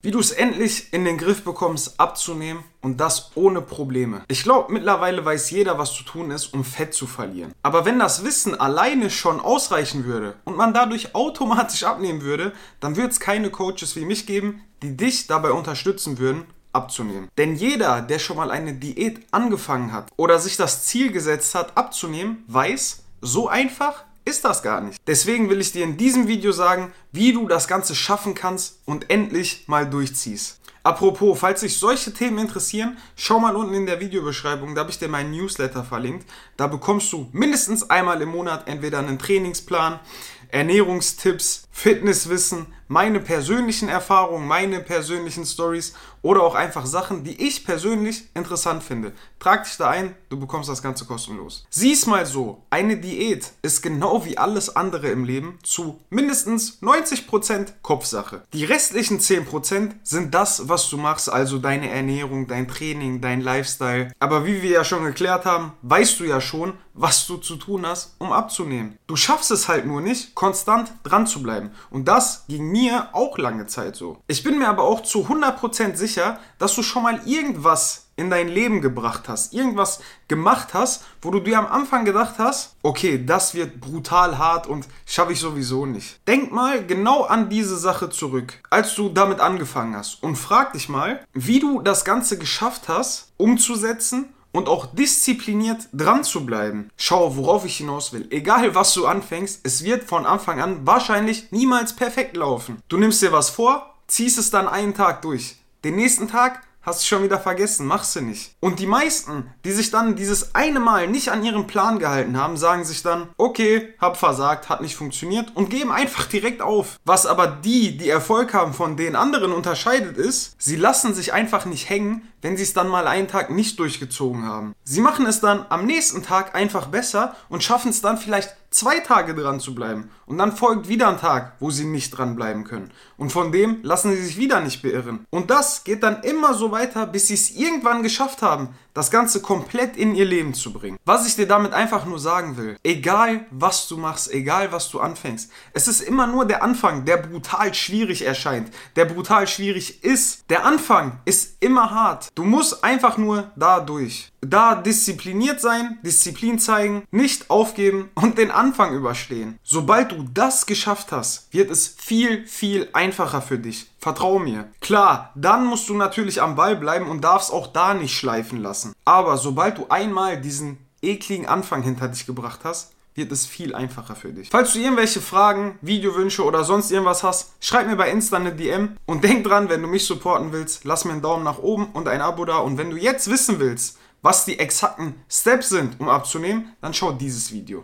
Wie du es endlich in den Griff bekommst, abzunehmen und das ohne Probleme. Ich glaube, mittlerweile weiß jeder, was zu tun ist, um Fett zu verlieren. Aber wenn das Wissen alleine schon ausreichen würde und man dadurch automatisch abnehmen würde, dann würde es keine Coaches wie mich geben, die dich dabei unterstützen würden, abzunehmen. Denn jeder, der schon mal eine Diät angefangen hat oder sich das Ziel gesetzt hat, abzunehmen, weiß, so einfach ist das gar nicht. Deswegen will ich dir in diesem Video sagen, wie du das Ganze schaffen kannst und endlich mal durchziehst. Apropos, falls dich solche Themen interessieren, schau mal unten in der Videobeschreibung, da habe ich dir meinen Newsletter verlinkt. Da bekommst du mindestens einmal im Monat entweder einen Trainingsplan, Ernährungstipps, Fitnesswissen, meine persönlichen Erfahrungen, meine persönlichen Stories oder auch einfach Sachen, die ich persönlich interessant finde. Trag dich da ein, du bekommst das Ganze kostenlos. Sieh's mal so, eine Diät ist genau wie alles andere im Leben zu mindestens 90% Kopfsache. Die restlichen 10% sind das, was du machst, also deine Ernährung, dein Training, dein Lifestyle. Aber wie wir ja schon geklärt haben, weißt du ja schon, was du zu tun hast, um abzunehmen. Du schaffst es halt nur nicht, konstant dran zu bleiben. Und das ging mir auch lange Zeit so. Ich bin mir aber auch zu 100% sicher, dass du schon mal irgendwas in dein Leben gebracht hast, irgendwas gemacht hast, wo du dir am Anfang gedacht hast, okay, das wird brutal hart und schaffe ich sowieso nicht. Denk mal genau an diese Sache zurück, als du damit angefangen hast und frag dich mal, wie du das Ganze geschafft hast, umzusetzen und auch diszipliniert dran zu bleiben. Schau, worauf ich hinaus will. Egal was du anfängst, es wird von Anfang an wahrscheinlich niemals perfekt laufen. Du nimmst dir was vor, ziehst es dann einen Tag durch. Den nächsten Tag Hast du schon wieder vergessen, machst du nicht. Und die meisten, die sich dann dieses eine Mal nicht an ihren Plan gehalten haben, sagen sich dann, okay, hab versagt, hat nicht funktioniert und geben einfach direkt auf. Was aber die, die Erfolg haben, von den anderen unterscheidet ist, sie lassen sich einfach nicht hängen, wenn sie es dann mal einen Tag nicht durchgezogen haben. Sie machen es dann am nächsten Tag einfach besser und schaffen es dann vielleicht zwei Tage dran zu bleiben. Und dann folgt wieder ein Tag, wo sie nicht dran bleiben können. Und von dem lassen sie sich wieder nicht beirren. Und das geht dann immer so weiter, bis sie es irgendwann geschafft haben, das Ganze komplett in ihr Leben zu bringen. Was ich dir damit einfach nur sagen will, egal was du machst, egal was du anfängst, es ist immer nur der Anfang, der brutal schwierig erscheint, der brutal schwierig ist. Der Anfang ist immer hart. Du musst einfach nur da durch. Da diszipliniert sein, Disziplin zeigen, nicht aufgeben und den Anfang überstehen. Sobald du das geschafft hast, wird es viel, viel einfacher für dich. Vertrau mir. Klar, dann musst du natürlich am Ball bleiben und darfst auch da nicht schleifen lassen. Aber sobald du einmal diesen ekligen Anfang hinter dich gebracht hast, wird es viel einfacher für dich. Falls du irgendwelche Fragen, Videowünsche oder sonst irgendwas hast, schreib mir bei Insta eine DM und denk dran, wenn du mich supporten willst, lass mir einen Daumen nach oben und ein Abo da und wenn du jetzt wissen willst, was die exakten Steps sind, um abzunehmen, dann schau dieses Video.